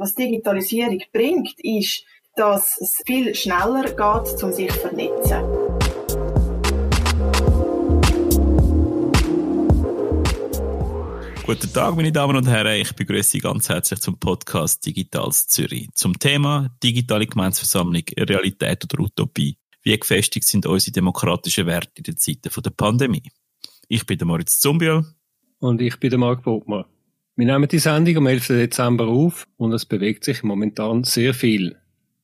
Was Digitalisierung bringt, ist, dass es viel schneller geht, um sich zu vernetzen. Guten Tag, meine Damen und Herren. Ich begrüße Sie ganz herzlich zum Podcast Digitals Zürich. Zum Thema digitale Gemeinsversammlung, Realität oder Utopie. Wie gefestigt sind unsere demokratischen Werte in den Zeiten der Pandemie? Ich bin der Moritz Zumbiel. Und ich bin der Marc Botmer. Wir nehmen die Sendung am 11. Dezember auf und es bewegt sich momentan sehr viel.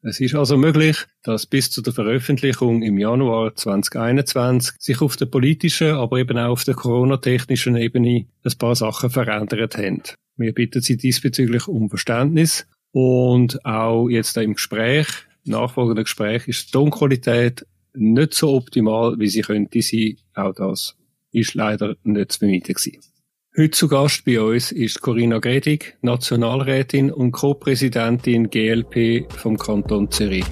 Es ist also möglich, dass bis zu der Veröffentlichung im Januar 2021 sich auf der politischen, aber eben auch auf der coronatechnischen Ebene ein paar Sachen verändert haben. Wir bitten Sie diesbezüglich um Verständnis und auch jetzt im Gespräch, nachfolgenden Gespräch, ist die Tonqualität nicht so optimal, wie sie könnte sein. Auch das ist leider nicht zu vermeiden gewesen. Heute zu Gast bei uns ist Corinna Gredig, Nationalrätin und Co-Präsidentin GLP vom Kanton Zürich.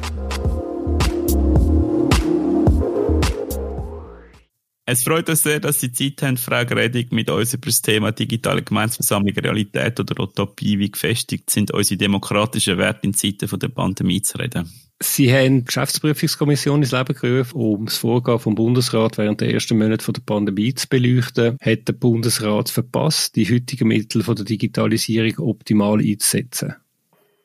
Es freut uns sehr, dass Sie Zeit haben, Frau Gredig, mit uns über das Thema digitale Gemeinsversammlung, Realität oder Utopie, wie gefestigt sind unsere demokratischen Werte in Zeiten der Pandemie zu reden. Sie haben die Geschäftsprüfungskommission ins Leben gerufen, um das Vorgehen vom Bundesrat während der ersten Monate der Pandemie zu beleuchten. Hat der Bundesrat verpasst, die heutigen Mittel der Digitalisierung optimal einzusetzen?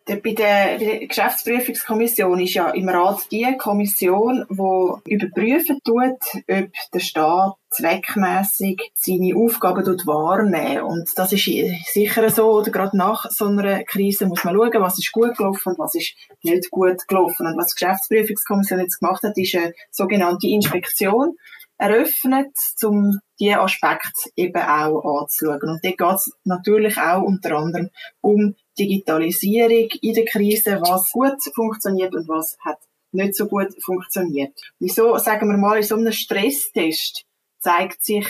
Bei der, Geschäftsprüfungskommission ist ja im Rat die Kommission, die überprüfen tut, ob der Staat zweckmäßig seine Aufgaben wahrnehmen Und das ist sicher so, oder gerade nach so einer Krise muss man schauen, was ist gut gelaufen und was ist nicht gut gelaufen. Und was die Geschäftsprüfungskommission jetzt gemacht hat, ist eine sogenannte Inspektion eröffnet, um diese Aspekte eben auch anzuschauen. Und dort geht es natürlich auch unter anderem um Digitalisierung in der Krise, was gut funktioniert und was hat nicht so gut funktioniert. Wieso, sagen wir mal, in so einem Stresstest zeigt sich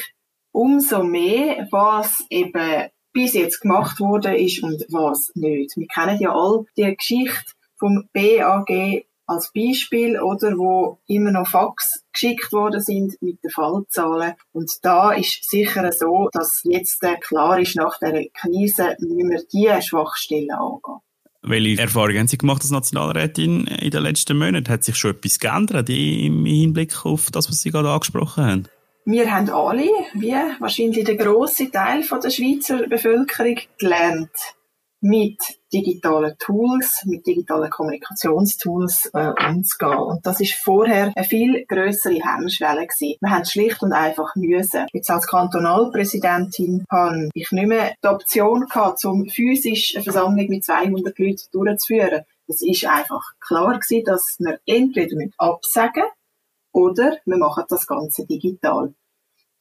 umso mehr, was eben bis jetzt gemacht wurde ist und was nicht. Wir kennen ja all die Geschichte vom BAG als Beispiel, oder, wo immer noch Fax geschickt worden sind mit den Fallzahlen. Und da ist sicher so, dass jetzt klar ist, nach der Krise müssen wir diese Schwachstellen angehen. Welche Erfahrungen haben Sie gemacht als Nationalrätin in den letzten Monaten? Hat sich schon etwas geändert im Hinblick auf das, was Sie gerade angesprochen haben? Wir haben alle, wie wahrscheinlich der grosse Teil der Schweizer Bevölkerung, gelernt, mit digitalen Tools, mit digitalen Kommunikationstools äh, umzugehen. Und das ist vorher eine viel größere Hemmschwelle gewesen. Wir haben schlicht und einfach müssen. Jetzt als Kantonalpräsidentin habe ich nicht mehr die Option gehabt, um physisch eine Versammlung mit 200 Leuten durchzuführen. Es ist einfach klar gewesen, dass wir entweder mit absagen oder wir machen das Ganze digital.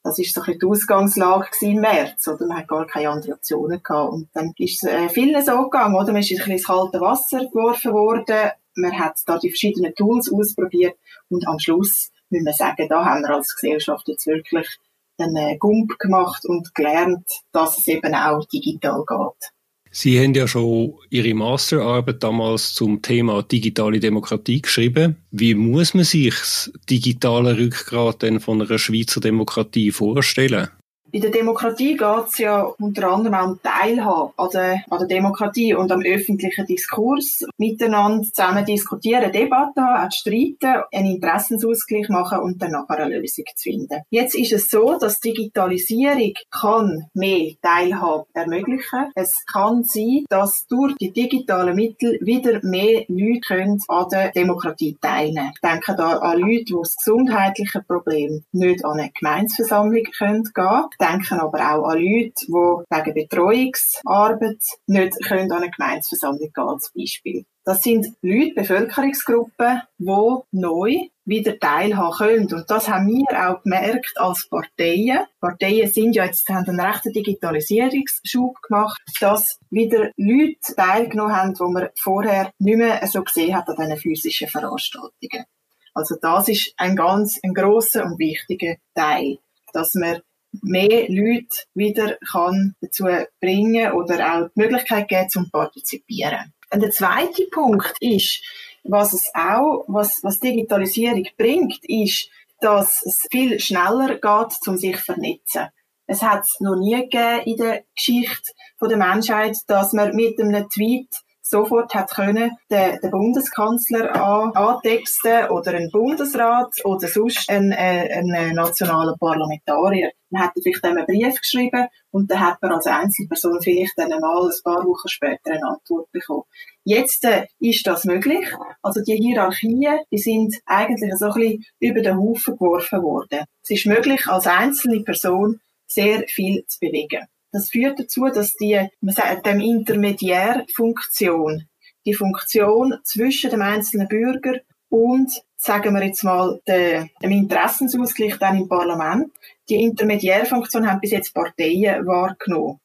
Das ist so ein die Ausgangslage im März, oder? Man hat gar keine anderen Optionen gehabt. Und dann ist es äh, vielen so gegangen, oder? Man ist ein bisschen ins kalte Wasser geworfen worden. Man hat da die verschiedenen Tools ausprobiert. Und am Schluss müssen wir sagen, da haben wir als Gesellschaft jetzt wirklich einen äh, Gump gemacht und gelernt, dass es eben auch digital geht. Sie haben ja schon Ihre Masterarbeit damals zum Thema digitale Demokratie geschrieben. Wie muss man sich das digitale Rückgrat denn von einer Schweizer Demokratie vorstellen? Bei der Demokratie geht es ja unter anderem auch um Teilhabe an der, an der Demokratie und am öffentlichen Diskurs. Miteinander zusammen diskutieren, Debatten auch streiten, einen Interessensausgleich machen und dann nachher eine Lösung zu finden. Jetzt ist es so, dass Digitalisierung kann mehr Teilhabe ermöglichen. Es kann sein, dass durch die digitalen Mittel wieder mehr Leute können an der Demokratie teilnehmen Ich denke da an Leute, die das gesundheitliche Problem nicht an eine Gemeinsversammlung gehen können denken aber auch an Leute, die wegen Betreuungsarbeit nicht können an eine Gemeinsversammlung gehen als Beispiel. Das sind Leute, Bevölkerungsgruppen, die neu wieder teilhaben können. Und das haben wir auch gemerkt als Parteien. Parteien sind ja jetzt, haben einen rechten Digitalisierungsschub gemacht, dass wieder Leute teilgenommen haben, die man vorher nicht mehr so gesehen hat an diesen physischen Veranstaltungen. Also das ist ein ganz, ein grosser und wichtiger Teil, dass man mehr Leute wieder kann dazu bringen oder auch die Möglichkeit geben, zum partizipieren. Und der zweite Punkt ist, was es auch, was, was Digitalisierung bringt, ist, dass es viel schneller geht, um sich zu vernetzen. Es hat es noch nie gegeben in der Geschichte der Menschheit, dass man mit einem Tweet sofort hat können den, den Bundeskanzler an, antexten oder einen Bundesrat oder sonst einen, äh, einen nationalen Parlamentarier. Dann hat er vielleicht einen Brief geschrieben und dann hat man als Einzelperson vielleicht dann mal ein paar Wochen später eine Antwort bekommen. Jetzt äh, ist das möglich. Also die Hierarchien, die sind eigentlich so ein bisschen über den Haufen geworfen worden. Es ist möglich, als einzelne Person sehr viel zu bewegen. Das führt dazu, dass die, man sagt, dem Intermediärfunktion, die Funktion zwischen dem einzelnen Bürger und, sagen wir jetzt mal, dem Interessensausgleich dann im Parlament, die Intermediärfunktion haben bis jetzt Parteien wahrgenommen.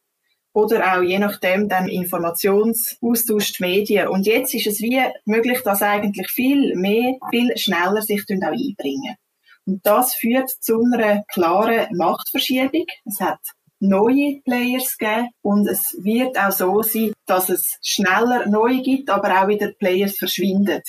Oder auch je nachdem dann Informationsaustausch die Medien. Und jetzt ist es wie möglich, dass eigentlich viel mehr, viel schneller sich auch einbringen. Und das führt zu einer klaren Machtverschiebung. Es hat neue Players geben und es wird auch so sein, dass es schneller neue gibt, aber auch wieder Players verschwinden.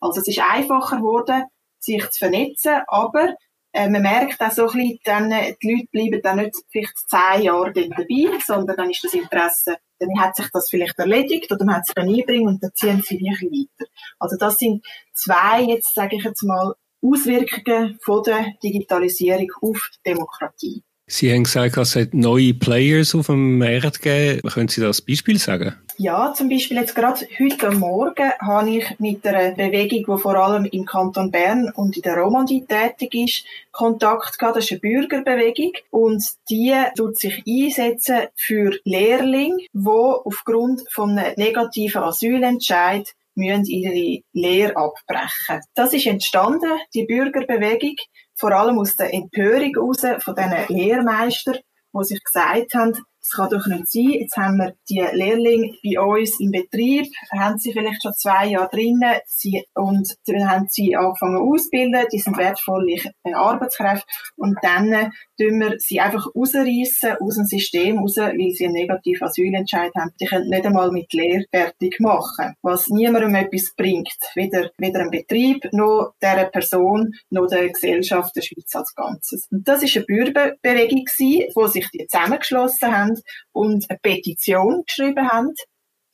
Also es ist einfacher geworden, sich zu vernetzen, aber äh, man merkt auch so ein bisschen, dann, äh, die Leute bleiben dann nicht vielleicht zehn Jahre dabei, sondern dann ist das Interesse, dann hat sich das vielleicht erledigt oder man hat es dann einbringen und dann ziehen sie wirklich weiter. Also das sind zwei, jetzt sage ich jetzt mal, Auswirkungen von der Digitalisierung auf die Demokratie. Sie haben gesagt, es hat neue Players auf dem Markt gegeben. Können Sie das Beispiel sagen? Ja, zum Beispiel jetzt gerade heute Morgen habe ich mit einer Bewegung, die vor allem im Kanton Bern und in der Romandie tätig ist, Kontakt gehabt. Das ist eine Bürgerbewegung und die tut sich einsetzen für Lehrlinge, die aufgrund von einem negativen Asylentscheid müssen ihre Lehre abbrechen. Das ist entstanden, die Bürgerbewegung, vor allem aus der Empörung heraus von diesen Lehrmeistern, die sich gesagt haben, es kann doch nicht sein, jetzt haben wir die Lehrlinge bei uns im Betrieb, haben sie vielleicht schon zwei Jahre drinnen. Sie, und dann haben sie angefangen auszubilden, die sind wertvolle Arbeitskräfte. Und dann äh, tun wir sie einfach rausreißen aus dem System raus, weil sie einen negativen Asylentscheid haben. Die können nicht einmal mit Lehre fertig machen, was niemandem etwas bringt, weder, weder einem Betrieb, noch der Person, noch der Gesellschaft der Schweiz als Ganzes. Und das ist eine Bürgerbewegung gewesen, wo sich die zusammengeschlossen haben haben und eine Petition geschrieben haben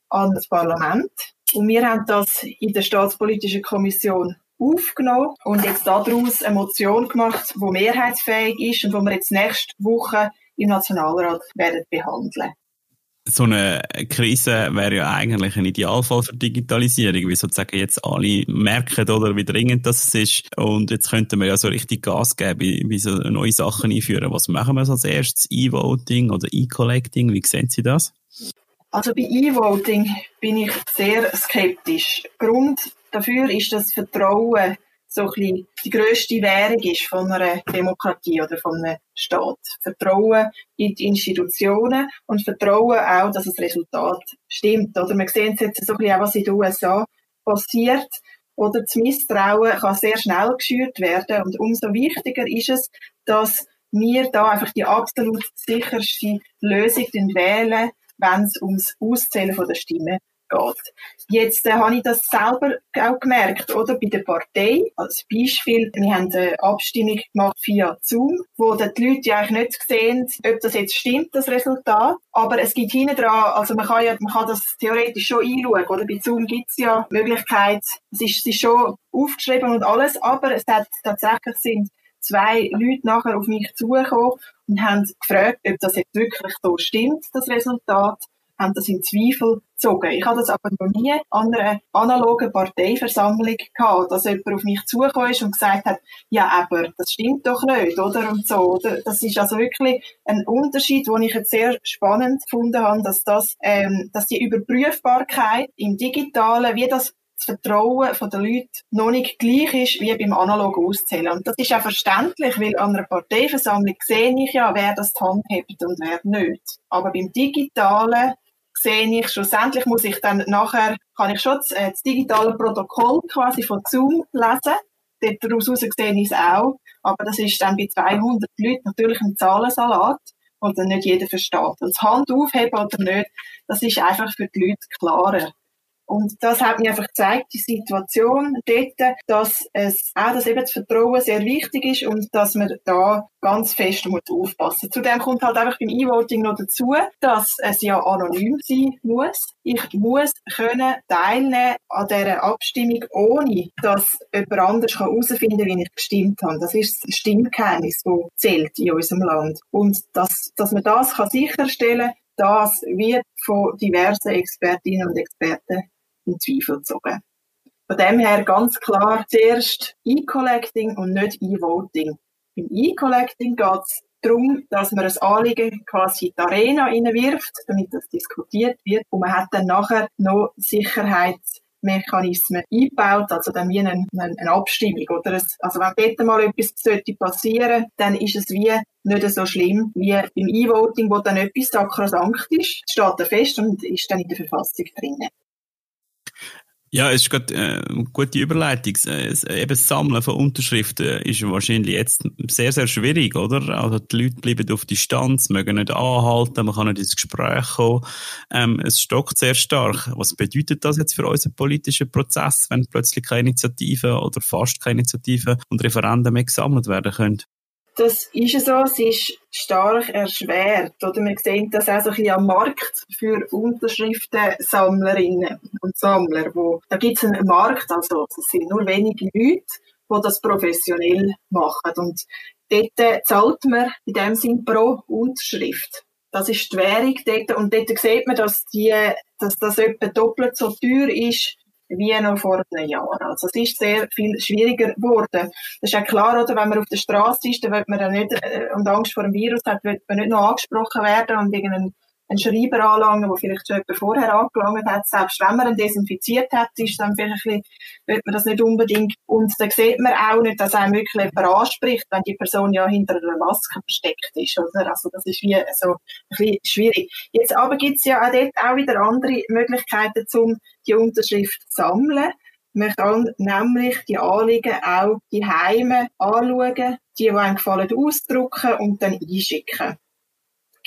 an das Parlament. Und wir haben das in der Staatspolitischen Kommission aufgenommen und jetzt daraus eine Motion gemacht, die mehrheitsfähig ist und die wir jetzt nächste Woche im Nationalrat werden behandeln so eine Krise wäre ja eigentlich ein Idealfall für Digitalisierung, wie sozusagen jetzt alle merken oder wie dringend das ist. Und jetzt könnten wir ja so richtig Gas geben, wie so neue Sachen einführen. Was machen wir als erstes? E-Voting oder E-Collecting? Wie sehen Sie das? Also bei E-Voting bin ich sehr skeptisch. Grund dafür ist das Vertrauen so ein bisschen die grösste Währung ist von einer Demokratie oder von einem Staat. Vertrauen in die Institutionen und Vertrauen auch, dass das Resultat stimmt. Oder wir sehen jetzt so ein bisschen auch, was in den USA passiert. Oder das Misstrauen kann sehr schnell geschürt werden. Und umso wichtiger ist es, dass wir da einfach die absolut sicherste Lösung wählen, wenn es ums Auszählen der Stimmen geht. Jetzt äh, habe ich das selber auch gemerkt, oder? Bei der Partei. Als Beispiel, wir haben eine Abstimmung gemacht via Zoom, wo die Leute ja eigentlich nicht sehen, ob das jetzt stimmt, das Resultat. Aber es gibt hinten dran, also man kann ja, man kann das theoretisch schon einschauen, oder? Bei Zoom gibt es ja Möglichkeit, es ist, es ist schon aufgeschrieben und alles, aber es hat tatsächlich sind zwei Leute nachher auf mich zugekommen und haben gefragt, ob das jetzt wirklich so stimmt, das Resultat haben das in Zweifel gezogen. Ich habe das aber noch nie an einer analogen Parteiversammlung gehabt, dass jemand auf mich zugekommen ist und gesagt hat, ja, aber das stimmt doch nicht, oder? Und so? Das ist also wirklich ein Unterschied, den ich jetzt sehr spannend gefunden habe, dass das, ähm, dass die Überprüfbarkeit im Digitalen, wie das das Vertrauen der Leute noch nicht gleich ist wie beim analogen Auszählen. Und das ist auch verständlich, weil an einer Parteiversammlung sehe ich ja, wer das handhabt und wer nicht. Aber beim Digitalen sehe ich, schlussendlich muss ich dann nachher, kann ich schon das, äh, das digitale Protokoll quasi von Zoom lesen. Daraus sehe ich es auch. Aber das ist dann bei 200 Leuten natürlich ein Zahlensalat, und dann nicht jeder versteht. Und das Hand aufheben oder nicht, das ist einfach für die Leute klarer. Und das hat mir einfach gezeigt, die Situation dort, dass es auch, dass eben das Vertrauen sehr wichtig ist und dass man da ganz fest muss aufpassen. Zudem kommt halt einfach beim E-Voting noch dazu, dass es ja anonym sein muss. Ich muss können teilnehmen an dieser Abstimmung, ohne dass jemand anders herausfinden kann, wie ich gestimmt habe. Das ist das Stimmgeheimnis, das zählt in unserem Land. Und dass, dass man das kann sicherstellen kann, das wird von diversen Expertinnen und Experten in Zweifel gezogen. Von dem her ganz klar zuerst E-Collecting und nicht E-Voting. Beim E-Collecting geht es darum, dass man ein Anliegen quasi in die Arena wirft, damit das diskutiert wird. Und man hat dann nachher noch Sicherheitsmechanismen eingebaut, also dann wie eine, eine Abstimmung. Oder ein, also wenn dort mal etwas sollte passieren, dann ist es wie nicht so schlimm wie beim E-Voting, wo dann etwas sakrosankt ist, steht da fest und ist dann in der Verfassung drin. Ja, es ist gerade äh, eine gute Überleitung. Äh, eben das Sammeln von Unterschriften ist wahrscheinlich jetzt sehr, sehr schwierig, oder? Also die Leute bleiben auf Distanz, mögen nicht anhalten, man kann nicht ins Gespräch kommen. Ähm, es stockt sehr stark. Was bedeutet das jetzt für unseren politischen Prozess, wenn plötzlich keine Initiativen oder fast keine Initiativen und Referenden mehr gesammelt werden können? Das ist so, es ist stark erschwert. Oder wir sehen das auch so ein bisschen am Markt für Unterschriftensammlerinnen und Sammler. Wo, da gibt es einen Markt, also es sind nur wenige Leute, die das professionell machen. Und dort zahlt man in dem Sinn pro Unterschrift. Das ist die Währung dort. Und dort sieht man, dass, die, dass das etwa doppelt so teuer ist wie noch vor einem Jahr. Also es ist sehr viel schwieriger geworden. Das ist ja klar, oder? Wenn man auf der Straße ist, dann wird man ja nicht, äh, und Angst vor dem Virus hat, wird man nicht noch angesprochen werden und irgendeinen einen Schreiber anlangen, der vielleicht schon jemand vorher angelangt hat. Selbst wenn man ihn desinfiziert hat, ist dann vielleicht ein bisschen, wird man das nicht unbedingt. Und dann sieht man auch nicht, dass einem wirklich jemand anspricht, wenn die Person ja hinter einer Maske versteckt ist, oder? Also, das ist wie so ein bisschen schwierig. Jetzt aber gibt es ja auch dort auch wieder andere Möglichkeiten, um die Unterschrift sammeln. Man kann nämlich die Anliegen auch die Heime anschauen, die, die einem gefallen, ausdrucken und dann einschicken.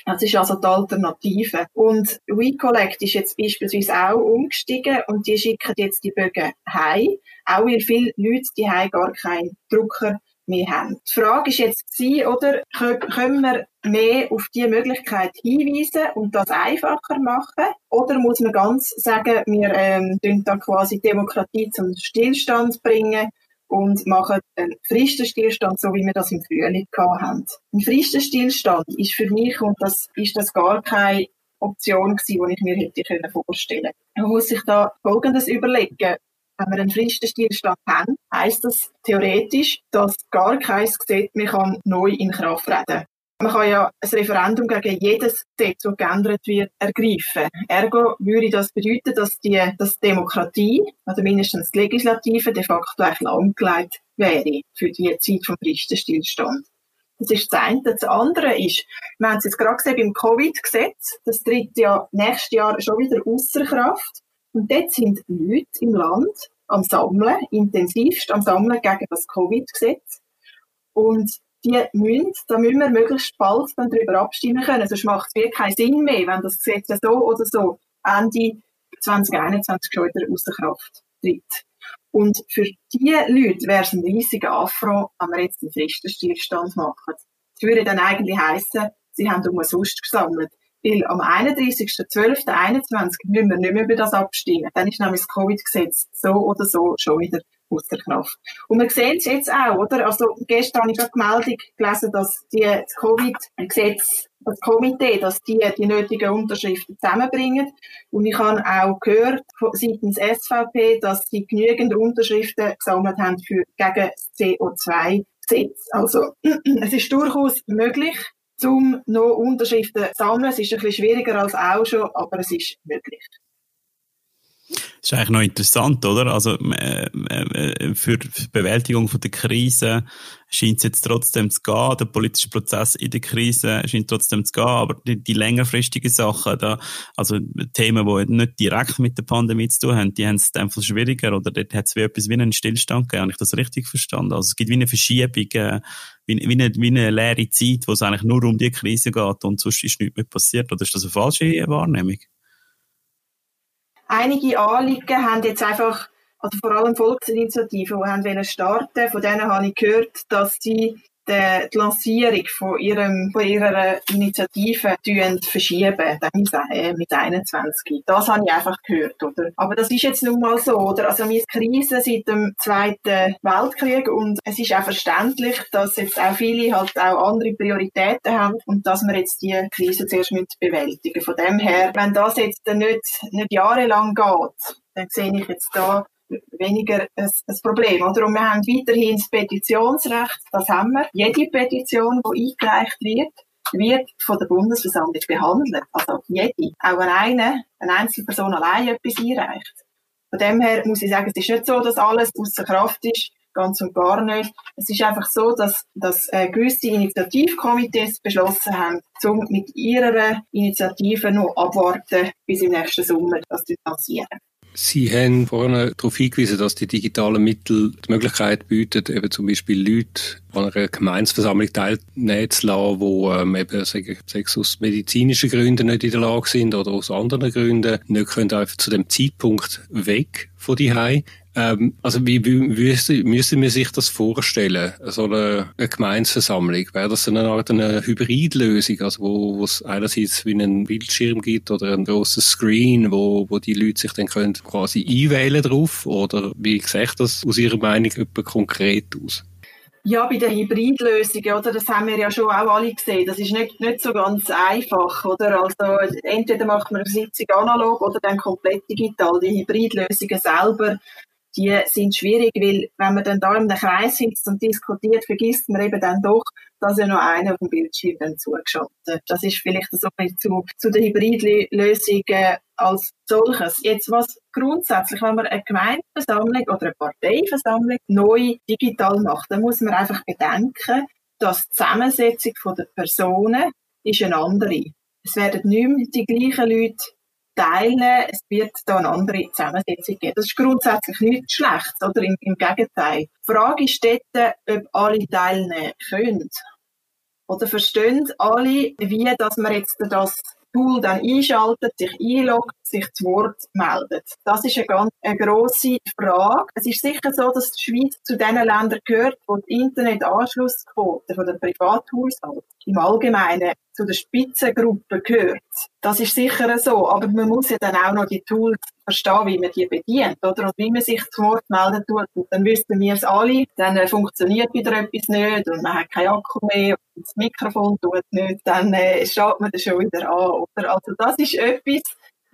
Das ist also die Alternative. Und WeCollect ist jetzt beispielsweise auch umgestiegen und die schicken jetzt die Bögen heim, auch weil viele Leute die gar keinen Drucker mehr haben. Die Frage ist jetzt sie, oder können wir mehr auf diese Möglichkeit hinweisen und das einfacher machen? Oder muss man ganz sagen, wir ähm, da quasi Demokratie zum Stillstand bringen und machen einen Fristenstillstand, so wie wir das im Frühling hatten. Ein Fristenstillstand ist für mich, und das ist das gar keine Option gewesen, die ich mir hätte vorstellen können. Man muss sich da Folgendes überlegen. Wenn wir einen Fristenstillstand haben, heisst das theoretisch, dass gar kein Gesetz mehr neu in Kraft treten kann. Man kann ja ein Referendum gegen jedes Gesetz, das geändert wird, ergreifen. Ergo würde das bedeuten, dass die dass Demokratie, oder mindestens die Legislative, de facto eigentlich lahmgelegt wäre für die Zeit vom Fristenstillstand. Das ist das eine. Das andere ist, wir haben es jetzt gerade gesehen beim Covid-Gesetz, das tritt ja nächstes Jahr schon wieder außer Kraft. Und dort sind Leute im Land am Sammeln, intensivst am Sammeln gegen das Covid-Gesetz. Und die müssen, da müssen wir möglichst bald dann darüber abstimmen können. Sonst macht es wirklich keinen Sinn mehr, wenn das Gesetz so oder so Ende 2021 schon wieder aus der Kraft tritt. Und für diese Leute wäre es ein riesiger Affront, wenn wir jetzt einen Fristenstillstand machen. Das würde dann eigentlich heissen, sie haben umsonst gesammelt. Weil am 31.12.21 müssen wir nicht mehr über das abstimmen. Dann ist nämlich das Covid-Gesetz so oder so schon wieder außer Kraft. Und wir sehen es jetzt auch, oder? Also, gestern habe ich eine Meldung gelesen, dass die, das Covid-Gesetz, das Komitee, dass die die nötigen Unterschriften zusammenbringen. Und ich habe auch gehört, seitens SVP, dass sie genügend Unterschriften gesammelt haben für, gegen das CO2-Gesetz. Also, es ist durchaus möglich, um noch Unterschriften zu sammeln. Es ist ein bisschen schwieriger als auch schon, aber es ist möglich. Das ist eigentlich noch interessant, oder? Also äh, äh, für die Bewältigung der Krise scheint es jetzt trotzdem zu gehen. Der politische Prozess in der Krise scheint trotzdem zu gehen, aber die, die längerfristigen Sachen, da, also Themen, die nicht direkt mit der Pandemie zu tun haben, die haben es einfach schwieriger oder dort hat es wie etwas wie einen Stillstand gegeben. Habe ich das richtig verstanden? Also es gibt wie eine Verschiebung, äh, wie, wie, eine, wie eine leere Zeit, wo es eigentlich nur um die Krise geht und sonst ist nichts mehr passiert. Oder ist das eine falsche Wahrnehmung? Einige Anliegen haben jetzt einfach also vor allem Volksinitiativen, die haben starten von denen habe ich gehört, dass sie die Lancierung von, ihrem, von ihrer Initiative verschieben, mit 21. Das habe ich einfach gehört, oder? Aber das ist jetzt nun mal so, oder? Also wir Krise seit dem Zweiten Weltkrieg und es ist auch verständlich, dass jetzt auch viele halt auch andere Prioritäten haben und dass wir jetzt die Krise zuerst mit bewältigen. Von dem her, wenn das jetzt nicht, nicht jahrelang geht, dann sehe ich jetzt da weniger ein, ein Problem. Oder? Und wir haben weiterhin das Petitionsrecht, das haben wir. Jede Petition, die eingereicht wird, wird von der Bundesversammlung behandelt. Also jede. Auch wenn eine, eine Einzelperson allein etwas einreicht. Von dem her muss ich sagen, es ist nicht so, dass alles außer Kraft ist. Ganz und gar nicht. Es ist einfach so, dass, dass äh, gewisse Initiativkomitees beschlossen haben, um mit ihrer Initiative noch abwarten bis im nächsten Sommer das zu passieren. Sie haben vorhin darauf hingewiesen, dass die digitalen Mittel die Möglichkeit bieten, eben zum Beispiel Leute an einer Gemeinsversammlung teilnehmen zu lassen, die ähm, eben sagen, aus medizinischen Gründen nicht in der Lage sind oder aus anderen Gründen nicht können einfach zu dem Zeitpunkt weg von die ähm, also wie müssen, müssen wir sich das vorstellen, so eine, eine Gemeinsversammlung? Wäre das eine Art eine Hybridlösung, also wo, es einerseits wie einen Bildschirm gibt oder ein großes Screen, wo, wo die Leute sich dann können quasi einwählen drauf? Oder wie sieht das aus Ihrer Meinung konkret aus? Ja, bei den Hybridlösungen, oder? Das haben wir ja schon auch alle gesehen. Das ist nicht, nicht so ganz einfach, oder? Also, entweder macht man eine Sitzung analog oder dann komplett digital. Die Hybridlösungen selber die sind schwierig, weil wenn man dann da im Kreis sitzt und diskutiert, vergisst man eben dann doch, dass ja noch einer auf dem Bildschirm dann zugeschaltet. Das ist vielleicht so ein zu, zu den Hybridlösungen als solches. Jetzt was grundsätzlich, wenn man eine Gemeindeversammlung oder eine Parteiversammlung neu digital macht, dann muss man einfach bedenken, dass die Zusammensetzung der Personen ist eine andere. Es werden nicht mehr die gleichen Leute teilen, es wird da eine andere Zusammensetzung geben. Das ist grundsätzlich nichts Schlechtes, oder im, im Gegenteil. Die Frage ist dort, ob alle teilnehmen können. Oder verstehen alle, wie dass man jetzt das Tool dann einschaltet, sich einloggt, sich zu Wort meldet. Das ist eine ganz eine grosse Frage. Es ist sicher so, dass die Schweiz zu den Ländern gehört, wo die Internetanschlussquote von den Privathaushalten im Allgemeinen zu der Spitzengruppe gehört. Das ist sicher so, aber man muss ja dann auch noch die Tools verstehen, wie man die bedient, oder? Und wie man sich zu Wort melden tut. Und dann wüssten wir es alle, dann äh, funktioniert wieder etwas nicht und man hat keinen Akku mehr und das Mikrofon tut nicht, dann äh, schaut man das schon wieder an, oder? Also das ist etwas,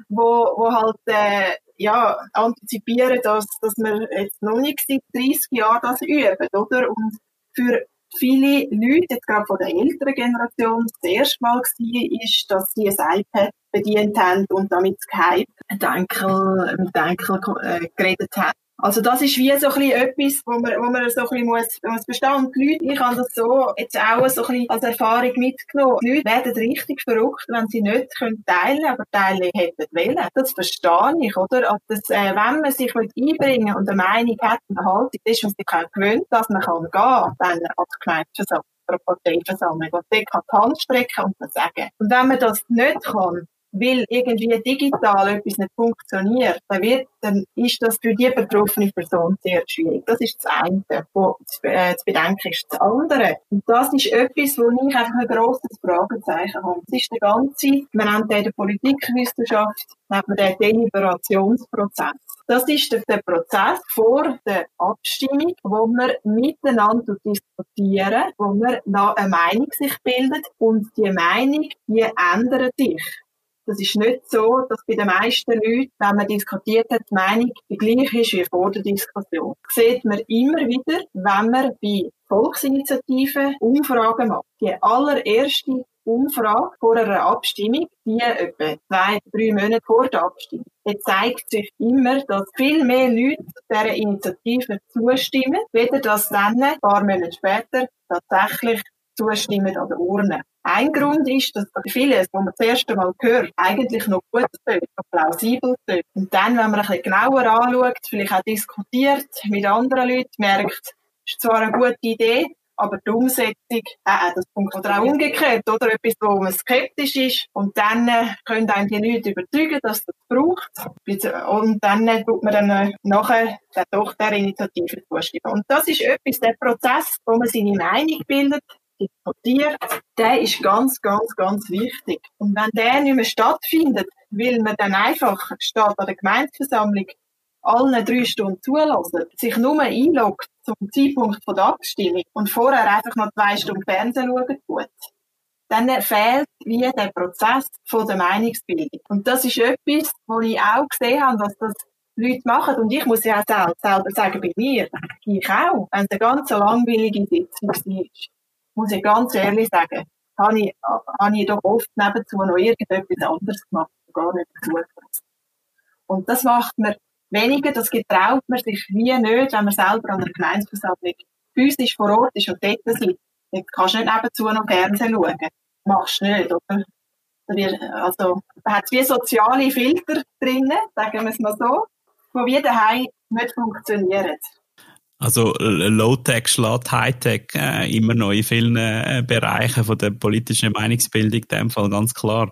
wo, wo halt, äh, ja, antizipieren, dass, dass wir jetzt noch nicht seit 30 Jahren das üben, oder? Und für viele Leute, jetzt gerade von der älteren Generation, das erste Mal war, ist, dass sie ein iPad bedient haben und damit Skype mit Enkel, mit Enkel äh, geredet haben. Also das ist wie so ein bisschen etwas, wo man, wo man so ein bisschen muss, muss verstehen. Und die Leute, ich habe das so jetzt auch so ein bisschen als Erfahrung mitgenommen. Die Leute werden richtig verrückt, wenn sie nicht können teilen aber teilen hätten wollen. Das verstehe ich, oder? Also das, äh, wenn man sich einbringen und eine Meinung hat und eine Haltung ist, man sich auch gewöhnt, dass man kann gehen, dann als Gemeindeversammlung oder Parteiversammlung und dort kann die Hand strecken und sagen. Und wenn man das nicht kann, weil irgendwie digital etwas nicht funktioniert, dann, wird, dann ist das für die betroffene Person sehr schwierig. Das ist das eine, was zu, äh, zu bedenken ist. Das andere, und das ist etwas, wo ich einfach ein grosses Fragezeichen habe. Das ist der ganze, man nennt den Politikwissenschaft, nennt man den Deliberationsprozess. Das ist der, der, Prozess vor der Abstimmung, wo wir miteinander diskutieren, wo wir eine Meinung sich bildet und die Meinung, die ändert sich. Das ist nicht so, dass bei den meisten Leuten, wenn man diskutiert hat, die Meinung die gleiche ist wie vor der Diskussion. Das sieht man immer wieder, wenn man bei Volksinitiativen Umfragen macht. Die allererste Umfrage vor einer Abstimmung, die etwa zwei, drei Monate vor der Abstimmung. Jetzt zeigt sich immer, dass viel mehr Leute dieser Initiative zustimmen, weder dass dann ein paar Monate später tatsächlich zustimmen an der Urne. Ein Grund ist, dass vieles, was man das erste Mal hört, eigentlich noch gut tönt, noch plausibel tönt. Und dann, wenn man ein bisschen genauer anschaut, vielleicht auch diskutiert mit anderen Leuten, merkt, es ist zwar eine gute Idee, aber die Umsetzung, äh, äh das funktioniert auch umgekehrt, oder? Etwas, wo man skeptisch ist und dann äh, können einen die Leute überzeugen, dass das braucht und dann äh, tut man dann äh, nachher der Tochter Initiative zustimmen. Und das ist etwas, der Prozess, wo man seine Meinung bildet, diskutiert, der ist ganz, ganz, ganz wichtig. Und wenn der nicht mehr stattfindet, will man dann einfach statt an der Gemeindeversammlung allen drei Stunden zulassen, sich nur einloggt zum Zeitpunkt der Abstimmung und vorher einfach noch zwei Stunden Fernsehen schauen tut, dann fehlt wie der Prozess von der Meinungsbildung. Und das ist etwas, wo ich auch gesehen habe, dass das Leute machen. Und ich muss ja auch selber sagen, bei mir, ich auch, wenn es eine ganz langweilige Sitzung war, muss ich ganz ehrlich sagen, habe ich, habe ich doch oft nebenzu noch irgendetwas anderes gemacht, gar nicht zugelassen. Und das macht man weniger, das getraut man sich wie nicht, wenn man selber an der Gemeinsversammlung physisch vor Ort ist und dort sitzt. Dann kannst du nicht nebenzu noch Fernsehen schauen. Machst du nicht, oder? Also, da hat es wie soziale Filter drinnen, sagen wir es mal so, die wie daheim nicht funktionieren. Also Low-Tech schlägt High-Tech äh, immer noch in vielen äh, Bereichen von der politischen Meinungsbildung, in dem Fall ganz klar.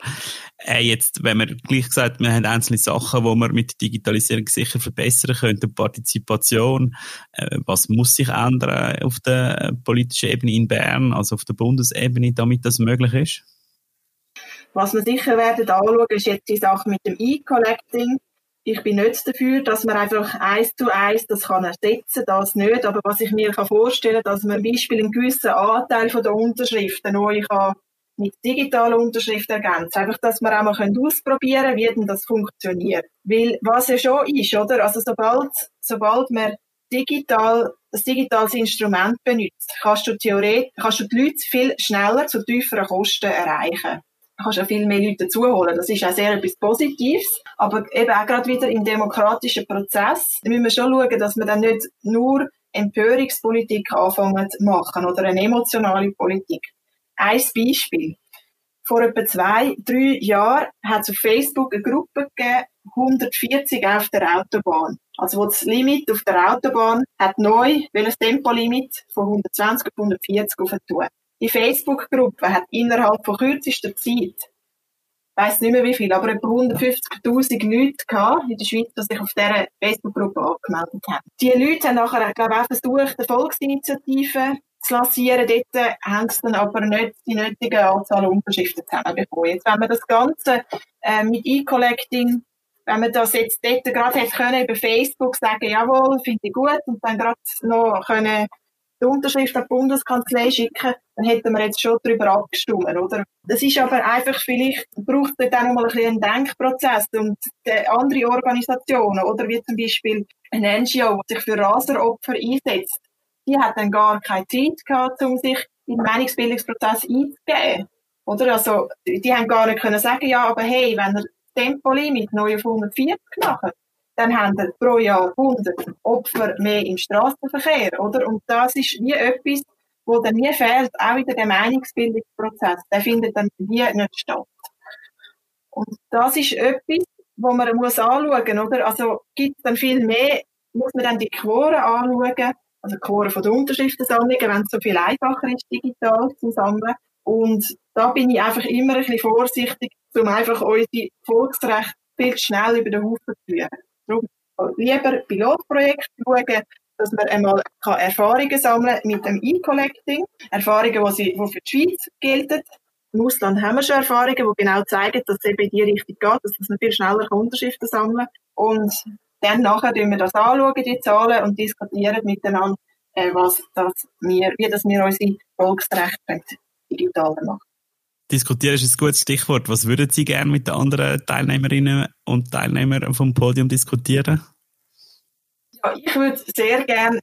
Äh, jetzt, wenn wir gleich gesagt, wir haben einzelne Sachen, wo wir mit der Digitalisierung sicher verbessern könnten, Partizipation, äh, was muss sich ändern auf der politischen Ebene in Bern, also auf der Bundesebene, damit das möglich ist? Was wir sicher werden anschauen, ist jetzt die Sache mit dem E-Collecting ich bin nicht dafür, dass man einfach eins zu eins das kann ersetzen, das nicht. Aber was ich mir kann vorstellen, dass man zum Beispiel einen gewissen Anteil von der Unterschriften neu kann mit digitaler Unterschrift ergänzen. Einfach, dass wir auch mal ausprobieren können, wie denn das funktioniert. Weil, was ja schon ist, oder? Also, sobald, sobald man digital, das digitales Instrument benutzt, kannst du theoretisch, kannst du die Leute viel schneller zu tieferen Kosten erreichen kannst ja viel mehr Leute dazuholen. Das ist auch sehr etwas Positives. Aber eben auch gerade wieder im demokratischen Prozess müssen wir schon schauen, dass wir dann nicht nur Empörungspolitik anfangen zu machen oder eine emotionale Politik. Ein Beispiel. Vor etwa zwei, drei Jahren hat es auf Facebook eine Gruppe gegeben, 140 auf der Autobahn. Also wo das Limit auf der Autobahn hat neu, welches Tempolimit von 120 auf 140 aufgetan. Die Facebook-Gruppe hat innerhalb von kürzester Zeit, ich weiss nicht mehr wie viel, aber etwa 150.000 Leute in der Schweiz, die sich auf dieser Facebook-Gruppe angemeldet haben. Die Leute haben nachher, glaube auch versucht, eine Volksinitiative zu lancieren. Dort haben sie dann aber nicht die nötige Anzahl Unterschriften zusammenbekommen. Jetzt, wenn man das Ganze äh, mit E-Collecting wenn man das jetzt dort gerade hätte können über Facebook sagen, jawohl, finde ich gut, und dann gerade noch können die Unterschrift an die Bundeskanzlei schicken, dann hätten wir jetzt schon darüber abgestimmt, oder? Das ist aber einfach vielleicht, braucht es dann nochmal ein bisschen einen Denkprozess und andere Organisationen, oder wie zum Beispiel eine NGO, die sich für Raseropfer einsetzt, die hat dann gar keine Zeit gehabt, um sich in den Meinungsbildungsprozess einzugeben. Oder? Also, die haben gar nicht können sagen, ja, aber hey, wenn ihr Tempolimit neu auf 140 macht, dann haben wir pro Jahr 100 Opfer mehr im Straßenverkehr, oder? Und das ist wie etwas, wo dann nie fehlt, auch in der Meinungsbildungsprozess. Der findet dann wie nicht statt. Und das ist etwas, wo man muss anschauen, oder? Also, gibt es dann viel mehr, muss man dann die Quoren anschauen, also Quoren von der Unterschriftensammlungen, wenn es so viel einfacher ist, digital zu sammeln. Und da bin ich einfach immer ein bisschen vorsichtig, um einfach unsere Volksrechte viel schnell über den Haufen zu führen. Darum lieber Pilotprojekte schauen, dass man einmal Erfahrungen sammeln mit dem E-Collecting. Erfahrungen, die, sie, die für die Schweiz gelten. Im Ausland haben wir schon Erfahrungen, die genau zeigen, dass es eben in die Richtung geht, dass man viel schneller Unterschriften sammeln kann. Und dann nachher schauen wir das anschauen, die Zahlen, und diskutieren miteinander, äh, was das wir, wie das wir unsere Volksrechte digitaler machen diskutieren ist ein gutes Stichwort. Was würden Sie gerne mit den anderen Teilnehmerinnen und Teilnehmern vom Podium diskutieren? Ja, ich würde sehr gerne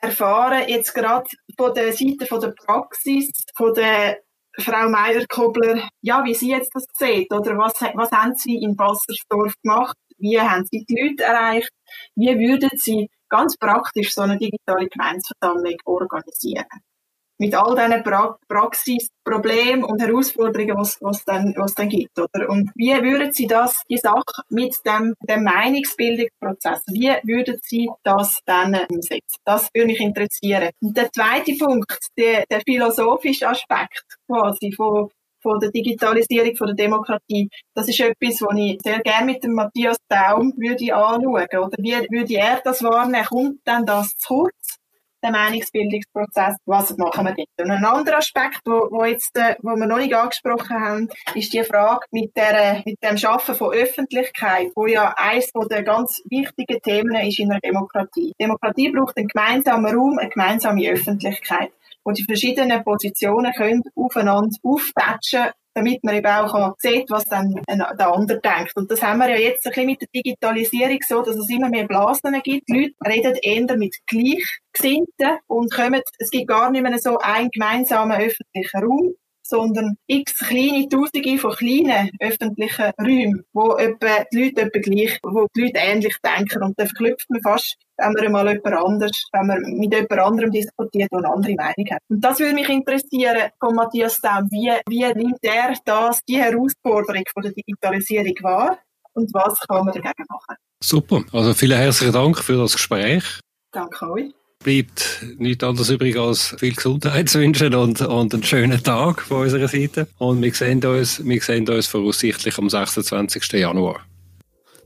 erfahren, jetzt gerade von der Seite von der Praxis, von der Frau Meier-Kobler, ja, wie sie jetzt das sieht, oder was, was haben sie in Bassersdorf gemacht, wie haben sie die Leute erreicht, wie würden sie ganz praktisch so eine digitale Gemeinsversammlung organisieren. Mit all diesen pra Praxis, Problemen und Herausforderungen, was was dann was dann gibt, oder? Und wie würden Sie das die Sache mit dem dem Meinungsbildungsprozess, wie würden Sie das dann umsetzen? Das würde mich interessieren. Und der zweite Punkt, der, der philosophische Aspekt quasi von von der Digitalisierung von der Demokratie. Das ist etwas, was ich sehr gerne mit dem Matthias Daum würde anschauen. Oder wie würde er das wahrnehmen? Kommt dann das zu kurz? Der Meinungsbildungsprozess, was machen wir dort? Und ein anderer Aspekt, wo, wo jetzt, äh, wo wir noch nicht angesprochen haben, ist die Frage mit der, mit dem Schaffen von Öffentlichkeit, wo ja eines der ganz wichtigen Themen ist in einer Demokratie. Demokratie braucht einen gemeinsamen Raum, eine gemeinsame Öffentlichkeit wo die verschiedenen Positionen können aufeinander auftatschen damit man eben auch sieht, was dann der andere denkt. Und das haben wir ja jetzt ein bisschen mit der Digitalisierung so, dass es immer mehr Blasen gibt. Die Leute reden eher mit Gleichgesinnten und kommen, es gibt gar nicht mehr so einen gemeinsamen öffentlichen Raum, sondern x kleine Tausende von kleinen öffentlichen Räumen, wo etwa die Leute etwa gleich, wo die Leute ähnlich denken. Und dann verknüpft man fast, wenn man mal jemand anders, wenn man mit jemand anderem diskutiert, der eine andere Meinung hat. Und das würde mich interessieren von Matthias Daum. Wie, wie nimmt er das, die Herausforderung von der Digitalisierung wahr? Und was kann man dagegen machen? Super. Also vielen herzlichen Dank für das Gespräch. Danke euch bleibt nichts anderes übrig als viel Gesundheit zu wünschen und, und einen schönen Tag von unserer Seite. Und wir sehen uns, wir sehen uns voraussichtlich am 26. Januar.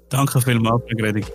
Danke vielmals, Gredig.